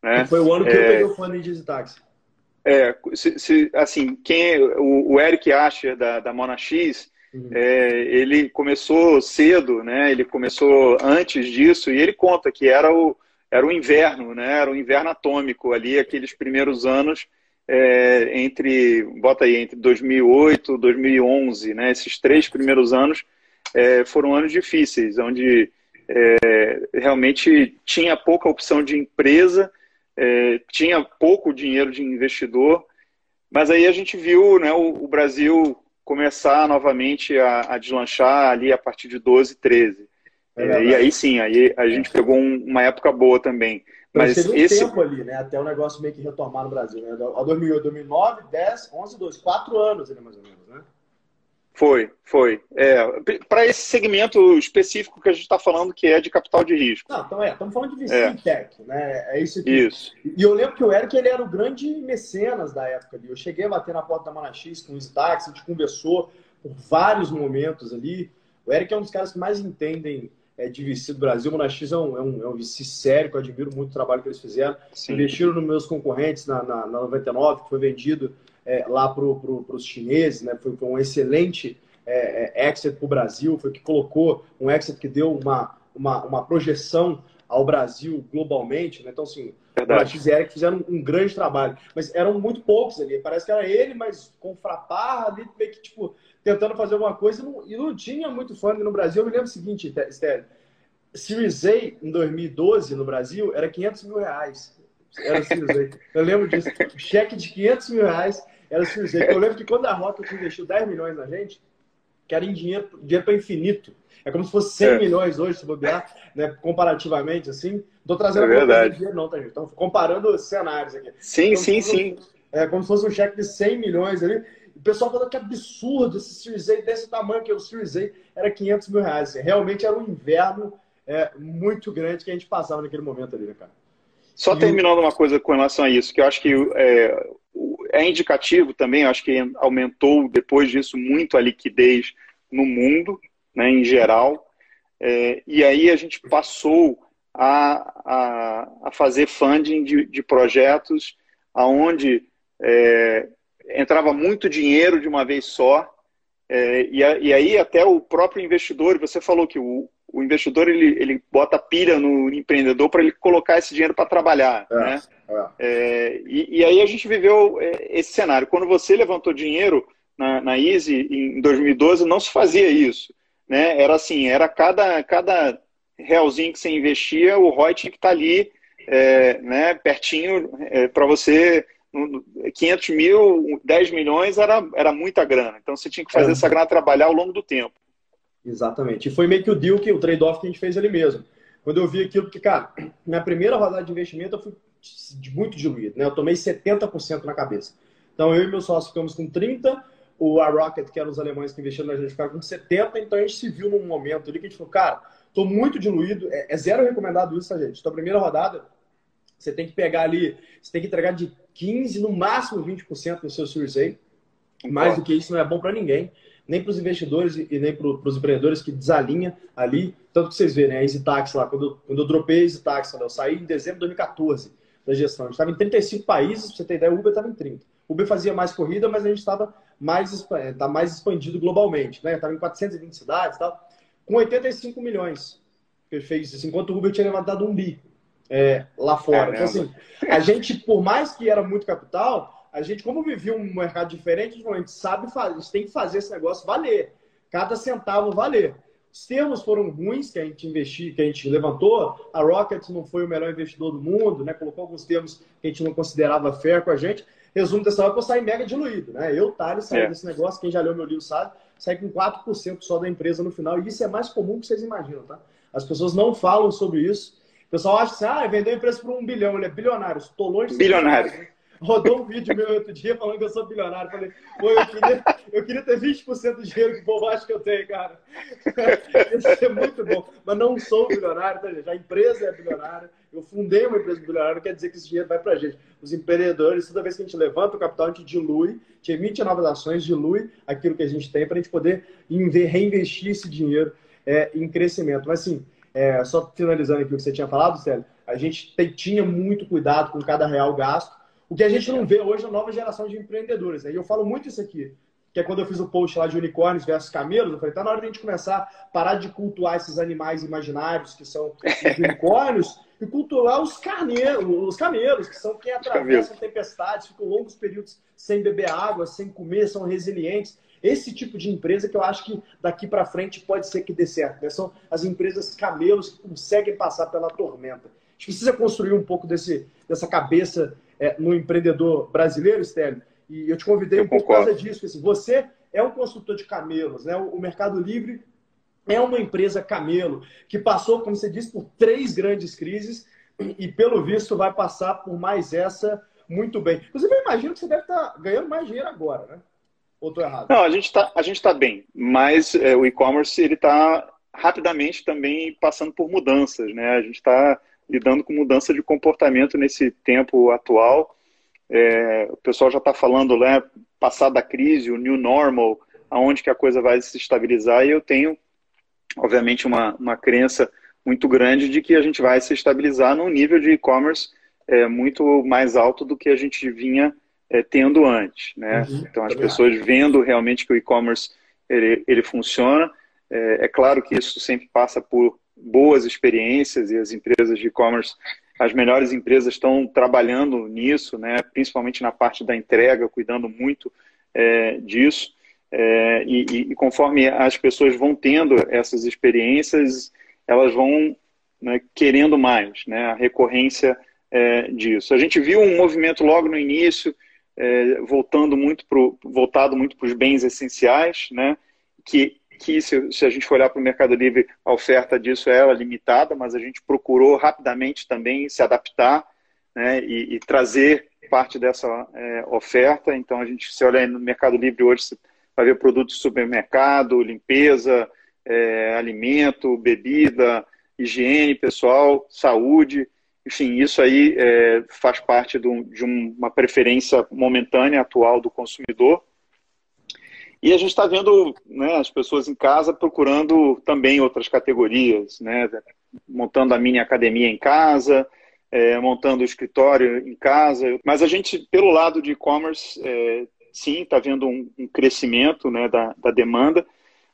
Né? foi o ano que eu é. peguei o funding de Digitaxi. É, se, se, assim, quem o, o, Eric Asher da, da Mona X, uhum. é, ele começou cedo, né? Ele começou antes disso e ele conta que era o, era o inverno, né? Era o inverno atômico ali, aqueles primeiros anos é, entre, bota aí, entre 2008 e 2011, né? Esses três primeiros anos é, foram anos difíceis, onde é, realmente tinha pouca opção de empresa, é, tinha pouco dinheiro de investidor, mas aí a gente viu né, o, o Brasil começar novamente a, a, deslanchar ali a partir de 12, 13. É, e aí sim, aí a gente pegou um, uma época boa também. Mas teve um esse... tempo ali, né? Até o negócio meio que retomar no Brasil, né? 2008, 2009, 10, 11, 12, 4 anos ali mais ou menos, né? Foi, foi. É, para esse segmento específico que a gente está falando, que é de capital de risco. Não, então é, estamos falando de VC é. Tech, né? É isso aqui. Isso. E eu lembro que o Eric ele era o grande mecenas da época ali. Eu cheguei a bater na porta da Manaxis com o Stax, a gente conversou por vários momentos ali. O Eric é um dos caras que mais entendem é, de VC do Brasil. O é um, é, um, é um VC sério, que eu admiro muito o trabalho que eles fizeram. Sim. Investiram nos meus concorrentes na, na, na 99, que foi vendido é, lá para pro, os chineses, né? Foi, foi um excelente é, é exit para o Brasil, foi que colocou um exit que deu uma, uma, uma projeção ao Brasil globalmente, né? Então, assim, Verdade. o Eric fizeram um, um, grande trabalho, mas eram muito poucos ali. Parece que era ele, mas com fraparra ali, meio que, tipo, tentando fazer alguma coisa e não, e não tinha muito funding no Brasil. Eu me lembro o seguinte, Stélio. Series A em 2012 no Brasil era 500 mil reais. Era Series A. Eu lembro disso. Cheque de 500 mil reais era Series A. Eu lembro que quando a Rocket investiu 10 milhões na gente, que era em dinheiro, dinheiro para infinito. É como se fosse 100 é. milhões hoje, se bobear, né, comparativamente, assim. Não estou trazendo é verdade. dinheiro, não, tá, gente? Estamos comparando cenários aqui. Sim, então, sim, sim. É como se fosse um cheque de 100 milhões ali. O pessoal falou que absurdo esse Series A desse tamanho, que o Series A era 500 mil reais. Assim. Realmente era um inverno é, muito grande que a gente passava naquele momento ali, né, cara? Só e terminando uma coisa com relação a isso, que eu acho que é, é indicativo também, eu acho que aumentou depois disso muito a liquidez no mundo, né, em geral. É, e aí a gente passou a, a, a fazer funding de, de projetos aonde é, entrava muito dinheiro de uma vez só, é, e, a, e, aí até o próprio investidor, você falou que o, o investidor ele, ele bota pilha no empreendedor para ele colocar esse dinheiro para trabalhar. É, né? É. é. E, e, aí a gente viveu é, esse cenário. Quando você levantou dinheiro na, na Easy em 2012, não se fazia isso. Né? Era assim, era cada, cada realzinho que você investia, o ROI tinha que estar tá ali é, né, pertinho para você 500 mil, 10 milhões era, era muita grana. Então você tinha que fazer é. essa grana trabalhar ao longo do tempo. Exatamente. E foi meio que o deal, que, o trade-off que a gente fez ali mesmo. Quando eu vi aquilo, porque, cara, na primeira rodada de investimento eu fui muito diluído, né? Eu tomei 70% na cabeça. Então eu e meu sócio ficamos com 30%, o A Rocket, que eram os alemães que investiram na gente, ficaram com 70%. Então a gente se viu num momento ali que a gente falou, cara, tô muito diluído, é, é zero recomendado isso, tá, gente? Então primeira rodada, você tem que pegar ali, você tem que entregar de 15%, no máximo 20% do seu Series A. Mais do que isso não é bom para ninguém, nem para os investidores e nem para os empreendedores que desalinha ali. Tanto que vocês verem, né, a EasyTax lá, quando eu, quando eu dropei a EasyTax, eu saí em dezembro de 2014 da gestão. A gente estava em 35 países, para você ter ideia, o Uber estava em 30. O Uber fazia mais corrida, mas a gente estava mais, tá mais expandido globalmente. Né? Estava em 420 cidades e tal, com 85 milhões que fez isso, enquanto o Uber tinha levantado um bi é, lá fora. Então, assim, a gente, por mais que era muito capital, a gente, como vivia um mercado diferente, a gente sabe fazer, a gente tem que fazer esse negócio valer. Cada centavo valer. Os termos foram ruins que a gente investiu, que a gente levantou. A Rocket não foi o melhor investidor do mundo, né? Colocou alguns termos que a gente não considerava fair com a gente. Resumo dessa hora, eu saí mega diluído, né? Eu, Thales, saí é. desse negócio, quem já leu meu livro sabe, saí com 4% só da empresa no final. E isso é mais comum que vocês imaginam, tá? As pessoas não falam sobre isso. O pessoal acha assim, ah, vendeu a empresa por um bilhão, ele é bilionário. Estou longe de Bilionário. Rodou um vídeo meu outro dia falando que eu sou bilionário. Falei, pô, eu queria, eu queria ter 20% do dinheiro que o povo acha que eu tenho, cara. Isso é muito bom. Mas não sou bilionário, tá, gente? A empresa é bilionária. Eu fundei uma empresa bilionária, não quer dizer que esse dinheiro vai pra gente. Os empreendedores, toda vez que a gente levanta o capital, a gente dilui, a gente emite novas ações, dilui aquilo que a gente tem para a gente poder reinvestir esse dinheiro é, em crescimento. Mas, assim, é, só finalizando aqui o que você tinha falado, Célio, a gente tem, tinha muito cuidado com cada real gasto, o que a gente não vê hoje na nova geração de empreendedores. Né? E eu falo muito isso aqui. que é quando eu fiz o post lá de unicórnios versus camelos, eu falei, tá na hora de a gente começar a parar de cultuar esses animais imaginários que são os unicórnios e cultuar os, carneiros, os camelos, que são quem atravessam tempestades, ficam longos períodos sem beber água, sem comer, são resilientes. Esse tipo de empresa que eu acho que daqui para frente pode ser que dê certo. Né? São as empresas camelos que conseguem passar pela tormenta. A gente precisa construir um pouco desse, dessa cabeça é, no empreendedor brasileiro, Stélio. E eu te convidei um pouco por causa disso. Assim, você é um construtor de camelos, né? O Mercado Livre é uma empresa camelo que passou, como você disse, por três grandes crises e, pelo visto, vai passar por mais essa muito bem. Inclusive, eu imagino que você deve estar ganhando mais dinheiro agora, né? Ou estou errado? Não, a gente está tá bem, mas é, o e-commerce ele está rapidamente também passando por mudanças, né? A gente está lidando com mudança de comportamento nesse tempo atual. É, o pessoal já está falando, né, passar da crise, o new normal, aonde que a coisa vai se estabilizar, e eu tenho, obviamente, uma, uma crença muito grande de que a gente vai se estabilizar num nível de e-commerce é, muito mais alto do que a gente vinha é, tendo antes. Né? Uhum, então, as pessoas vendo realmente que o e-commerce ele, ele funciona. É, é, claro que isso sempre passa por boas experiências e as empresas de e-commerce, as melhores empresas estão trabalhando nisso, né? principalmente na parte da entrega, cuidando muito é, disso. É, e, e, conforme as pessoas vão tendo essas experiências, elas vão né, querendo mais, né? a recorrência é, disso. A gente viu um movimento logo no início, é, voltando muito pro, voltado muito para os bens essenciais, né? que, que se, se a gente for olhar para o Mercado Livre, a oferta disso é limitada, mas a gente procurou rapidamente também se adaptar né? e, e trazer parte dessa é, oferta. Então, a gente se olha no Mercado Livre hoje, vai ver produtos de supermercado, limpeza, é, alimento, bebida, higiene pessoal, saúde. Enfim, isso aí é, faz parte do, de uma preferência momentânea, atual do consumidor. E a gente está vendo né, as pessoas em casa procurando também outras categorias, né, montando a mini academia em casa, é, montando o escritório em casa. Mas a gente, pelo lado de e-commerce, é, sim, está vendo um, um crescimento né, da, da, demanda.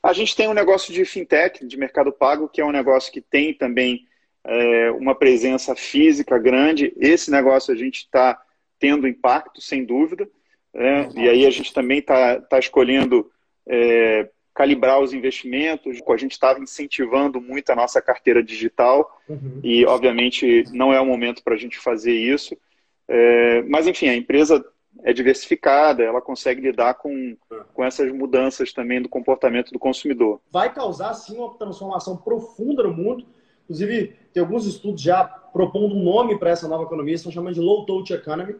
A gente tem um negócio de fintech, de mercado pago, que é um negócio que tem também é, uma presença física grande. Esse negócio a gente está tendo impacto, sem dúvida. É, e aí a gente também está tá escolhendo é, calibrar os investimentos. A gente estava incentivando muito a nossa carteira digital uhum. e, obviamente, não é o momento para a gente fazer isso. É, mas, enfim, a empresa é diversificada, ela consegue lidar com, com essas mudanças também do comportamento do consumidor. Vai causar, sim, uma transformação profunda no mundo. Inclusive, tem alguns estudos já propondo um nome para essa nova economia, estão chamando de Low Touch Economy.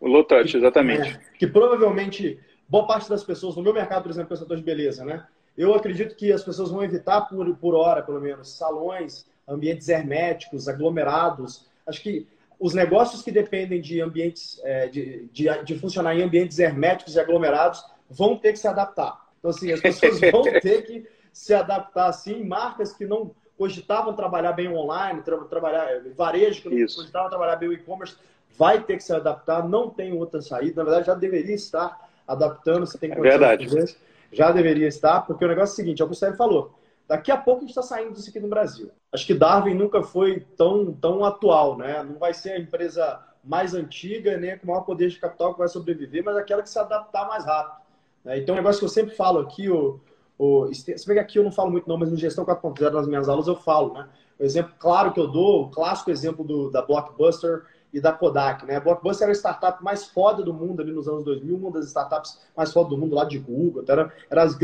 O Low Touch, exatamente. É, que provavelmente, boa parte das pessoas, no meu mercado, por exemplo, setor de beleza, né? Eu acredito que as pessoas vão evitar, por, por hora, pelo menos, salões, ambientes herméticos, aglomerados. Acho que os negócios que dependem de ambientes, é, de, de, de funcionar em ambientes herméticos e aglomerados, vão ter que se adaptar. Então, assim, as pessoas vão ter que se adaptar, assim, marcas que não cogitavam trabalhar bem online, tra trabalhar varejo, que não Isso. cogitavam trabalhar bem o e-commerce, vai ter que se adaptar, não tem outra saída. Na verdade, já deveria estar adaptando, se tem é verdade. De já deveria estar, porque o negócio é o seguinte, é o que o Sérgio falou. Daqui a pouco a gente está saindo disso aqui no Brasil. Acho que Darwin nunca foi tão, tão atual, né? Não vai ser a empresa mais antiga, nem com maior poder de capital que vai sobreviver, mas aquela que se adaptar mais rápido. Né? Então, um negócio que eu sempre falo aqui, o, o, se bem que aqui eu não falo muito não, mas no Gestão 4.0 nas minhas aulas eu falo, né? O exemplo claro que eu dou, o clássico exemplo do, da Blockbuster e da Kodak, né? Blockbuster era a startup mais foda do mundo ali nos anos 2000, uma das startups mais fodas do mundo lá de Google, era, era as,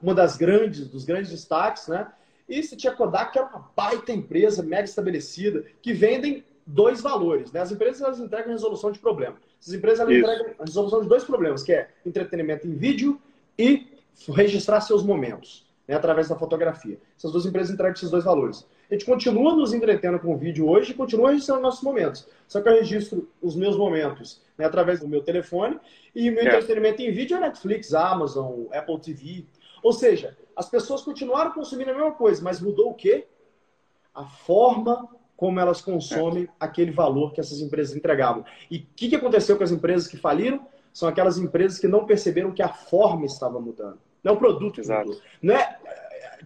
uma das grandes, dos grandes destaques, né? E você tinha Kodak, que é uma baita empresa, mega estabelecida, que vendem dois valores, né? As empresas elas entregam resolução de problema. Essas empresas elas entregam a resolução de dois problemas, que é entretenimento em vídeo e registrar seus momentos, né, através da fotografia. Essas duas empresas entregam esses dois valores. A gente continua nos entretendo com o vídeo hoje e continua registrando nossos momentos. Só que eu registro os meus momentos né, através do meu telefone e o meu é. entretenimento em vídeo é Netflix, Amazon, Apple TV. Ou seja, as pessoas continuaram consumindo a mesma coisa, mas mudou o quê? A forma como elas consomem é. aquele valor que essas empresas entregavam. E o que, que aconteceu com as empresas que faliram? são aquelas empresas que não perceberam que a forma estava mudando. Não é o produto Exato. mudou. Não é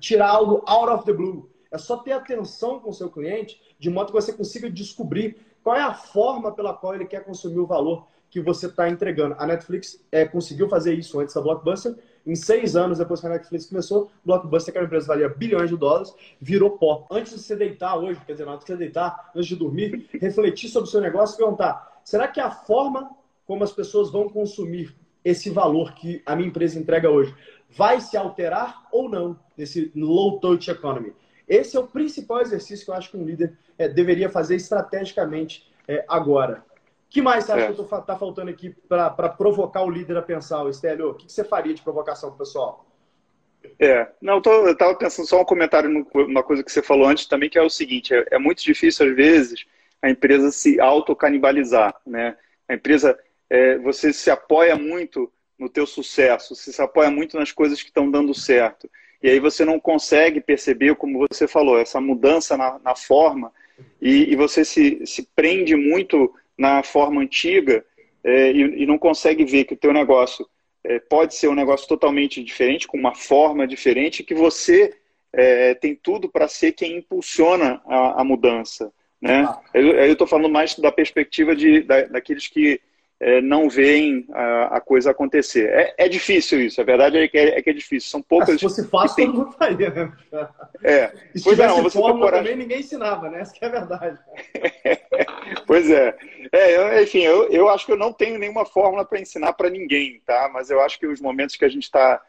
tirar algo out of the blue. É só ter atenção com o seu cliente, de modo que você consiga descobrir qual é a forma pela qual ele quer consumir o valor que você está entregando. A Netflix é, conseguiu fazer isso antes da Blockbuster. Em seis anos depois que a Netflix começou, Blockbuster, que era uma empresa que valia bilhões de dólares, virou pó. Antes de você deitar hoje, quer dizer, antes de você deitar, antes de dormir, refletir sobre o seu negócio e perguntar: será que a forma como as pessoas vão consumir esse valor que a minha empresa entrega hoje vai se alterar ou não nesse low touch economy? Esse é o principal exercício que eu acho que um líder é, deveria fazer estrategicamente é, agora. Que mais você acha é. que está faltando aqui para provocar o líder a pensar, Estélio? O que, que você faria de provocação para o pessoal? É, não, eu estava pensando só um comentário numa coisa que você falou antes também, que é o seguinte: é, é muito difícil, às vezes, a empresa se autocanibalizar. Né? A empresa, é, você se apoia muito no teu sucesso, você se apoia muito nas coisas que estão dando certo. E aí você não consegue perceber, como você falou, essa mudança na, na forma, e, e, você se, se prende muito na forma antiga é, e, e, não consegue ver que o teu negócio é, pode ser um negócio totalmente diferente, com uma forma diferente, que você é, tem tudo para ser quem impulsiona a, a mudança. Né? Ah. Eu estou falando mais da perspectiva de, da, daqueles que é, não veem a, a, coisa acontecer. É, é, difícil isso, a verdade é que é, é, que é difícil. São poucas. Ah, se fosse fácil, tem... todo mundo faria, né? É. Se pois é, não, você fórmula também ninguém ensinava, né? Essa que é a verdade. pois é. é eu, enfim, eu, eu acho que eu não tenho nenhuma fórmula para ensinar para ninguém, tá? Mas eu acho que os momentos que a gente está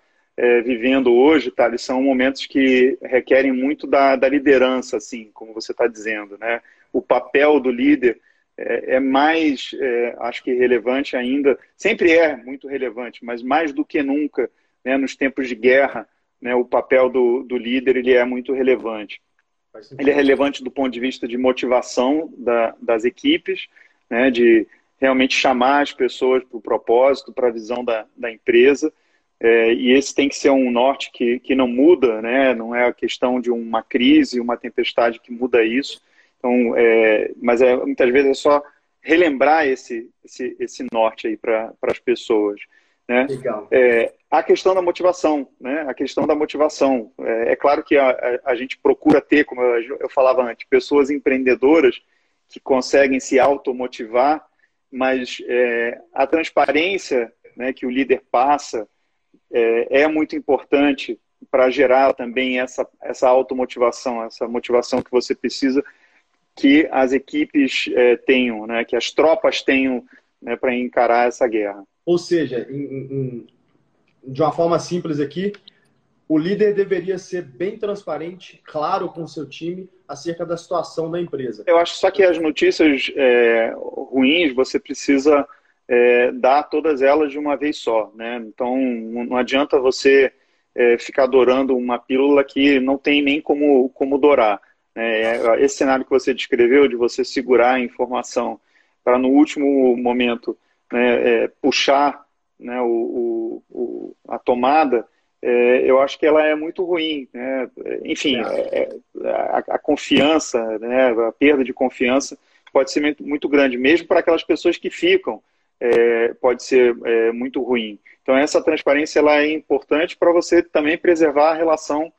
vivendo hoje, tá? Eles são momentos que requerem muito da, da liderança, assim, como você está dizendo, né? O papel do líder é, é mais, é, acho que relevante ainda, sempre é muito relevante, mas mais do que nunca, né, nos tempos de guerra, né, o papel do, do líder ele é muito relevante. Ele é relevante do ponto de vista de motivação da, das equipes, né, de realmente chamar as pessoas para o propósito, para a visão da, da empresa. É, e esse tem que ser um norte que, que não muda, né? não é a questão de uma crise, uma tempestade que muda isso, então, é, mas é, muitas vezes é só relembrar esse, esse, esse norte aí para as pessoas. Né? Legal. É, a questão da motivação, né? A questão da motivação. É, é claro que a, a, a, gente procura ter, como eu, eu, falava antes, pessoas empreendedoras que conseguem se automotivar, mas é, a transparência né, que o líder passa é, é muito importante para gerar também essa, essa automotivação, essa motivação que você precisa que as equipes é, tenham, né, que as tropas tenham né, para encarar essa guerra. Ou seja, em, em, de uma forma simples aqui, o líder deveria ser bem transparente, claro com o seu time acerca da situação da empresa. Eu acho só que as notícias é, ruins você precisa é, dar todas elas de uma vez só, né? Então não adianta você é, ficar adorando uma pílula que não tem nem como como dourar. É, esse cenário que você descreveu, de você segurar a informação para no último momento né, é, puxar né, o, o, a tomada, é, eu acho que ela é muito ruim. Né? Enfim, é, é, a, a, confiança, né, a perda de confiança pode ser muito, grande, mesmo para aquelas pessoas que ficam, é, pode ser muito ruim. Então, essa transparência ela é importante para você também preservar a relação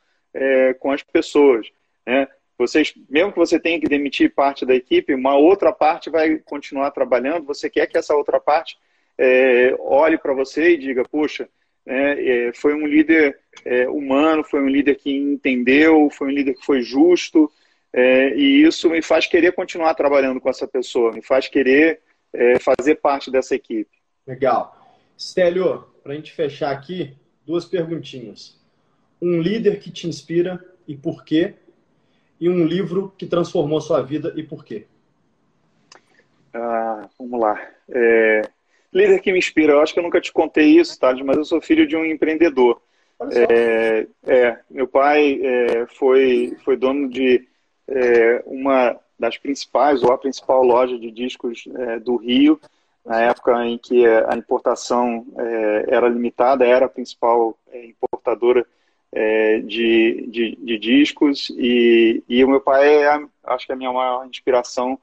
com as pessoas. Né? Vocês, mesmo que você tenha que demitir parte da equipe, uma outra parte vai continuar trabalhando. Você quer que essa outra parte é, olhe para você e diga: puxa, é, é, foi um líder é, humano, foi um líder que entendeu, foi um líder que foi justo, é, e isso me faz querer continuar trabalhando com essa pessoa, me faz querer é, fazer parte dessa equipe. Legal. Stélio, para a gente fechar aqui, duas perguntinhas. Um líder que te inspira e por quê? E um livro que transformou sua vida e por quê? Ah, vamos lá. É, líder que me inspira. Eu acho que eu nunca te contei isso, Thales, mas eu sou filho de um empreendedor. É, é, meu pai é, foi, foi dono de é, uma das principais, ou a principal loja de discos é, do Rio, na época em que a importação é, era limitada, era a principal importadora é, de, de, de, discos. E, e o meu pai é, acho que é a minha maior inspiração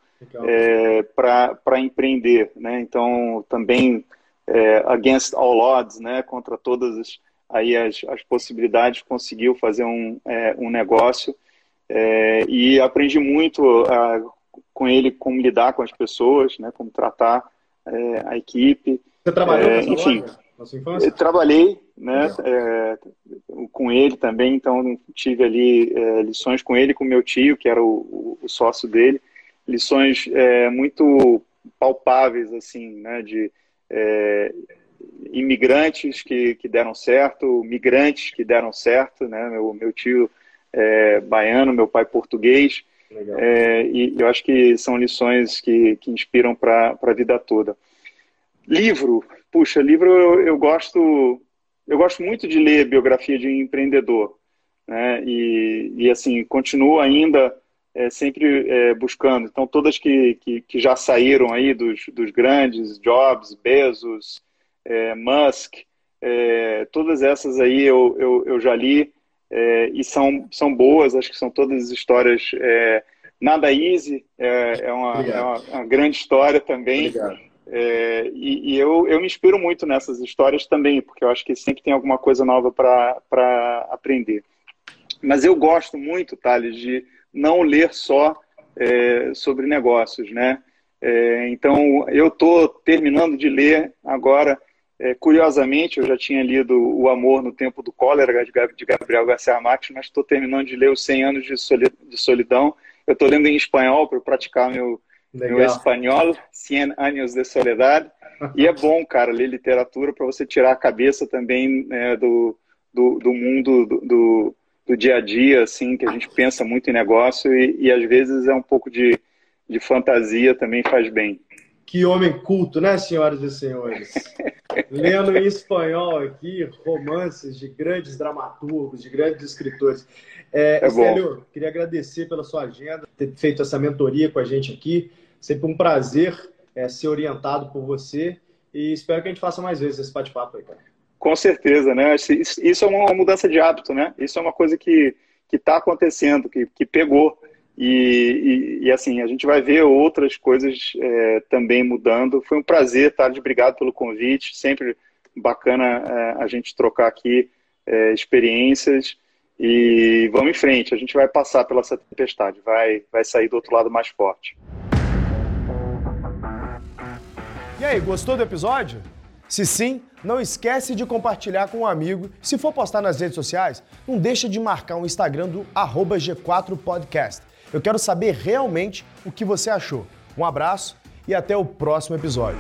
é, para empreender, né? Então também é, against all odds, né, contra todas as, aí as, as possibilidades, conseguiu fazer um, é, um negócio. É, e aprendi muito a, com ele como lidar com as pessoas, né, como tratar é, a equipe. Você trabalhou é, enfim, na sua infância? trabalhei né, é, com ele também, então tive ali é, lições com ele, com meu tio, que era o, o sócio dele, lições é, muito palpáveis, assim, né, de é, imigrantes que, que deram certo, migrantes que deram certo, né, meu, meu tio é, baiano, meu pai português, é, e eu acho que são lições que, que inspiram para a vida toda. Livro, puxa, livro eu, eu, gosto, eu gosto muito de ler biografia de um empreendedor, né? E, e assim continuo ainda é, sempre é, buscando. Então todas que, que, que, já saíram aí dos, dos grandes, Jobs, Bezos, é, Musk, é, todas essas aí eu, eu, eu já li é, e são, são boas, acho que são todas histórias. É, Nada Easy é, é, uma, é uma, uma, grande história também. É, e, e eu, eu me inspiro muito nessas histórias também, porque eu acho que sempre tem alguma coisa nova para aprender. Mas eu gosto muito, Thales, de não ler só é, sobre negócios, né? É, então, eu estou terminando de ler agora é, curiosamente, eu já tinha lido O Amor no Tempo do Cólera, de Gabriel Garcia Marques, mas estou terminando de ler Os 100 Anos de Solidão. Eu estou lendo em espanhol para praticar meu, meu espanhol, 100 Anos de Soledade. E é bom, cara, ler literatura para você tirar a cabeça também né, do, do, do, mundo do, do, do, dia a dia, assim, que a gente pensa muito em negócio e, e às vezes é um pouco de, de fantasia também faz bem. Que homem culto, né, senhoras e senhores? Lendo em espanhol aqui romances de grandes dramaturgos, de grandes escritores. É, é Estélio, queria agradecer pela sua agenda, ter feito essa mentoria com a gente aqui. Sempre um prazer é, ser orientado por você e espero que a gente faça mais vezes esse bate-papo aí, cara. Com certeza, né? Isso é uma mudança de hábito, né? Isso é uma coisa que está acontecendo, que, que pegou. E, e, e, assim, a gente vai ver outras coisas é, também mudando. Foi um prazer, Thales, obrigado pelo convite. Sempre bacana é, a gente trocar aqui é, experiências. E vamos em frente, a gente vai passar pela essa tempestade, vai, vai sair do outro lado mais forte. E aí, gostou do episódio? Se sim, não esquece de compartilhar com um amigo. Se for postar nas redes sociais, não deixa de marcar o Instagram do G4podcast. Eu quero saber realmente o que você achou. Um abraço e até o próximo episódio.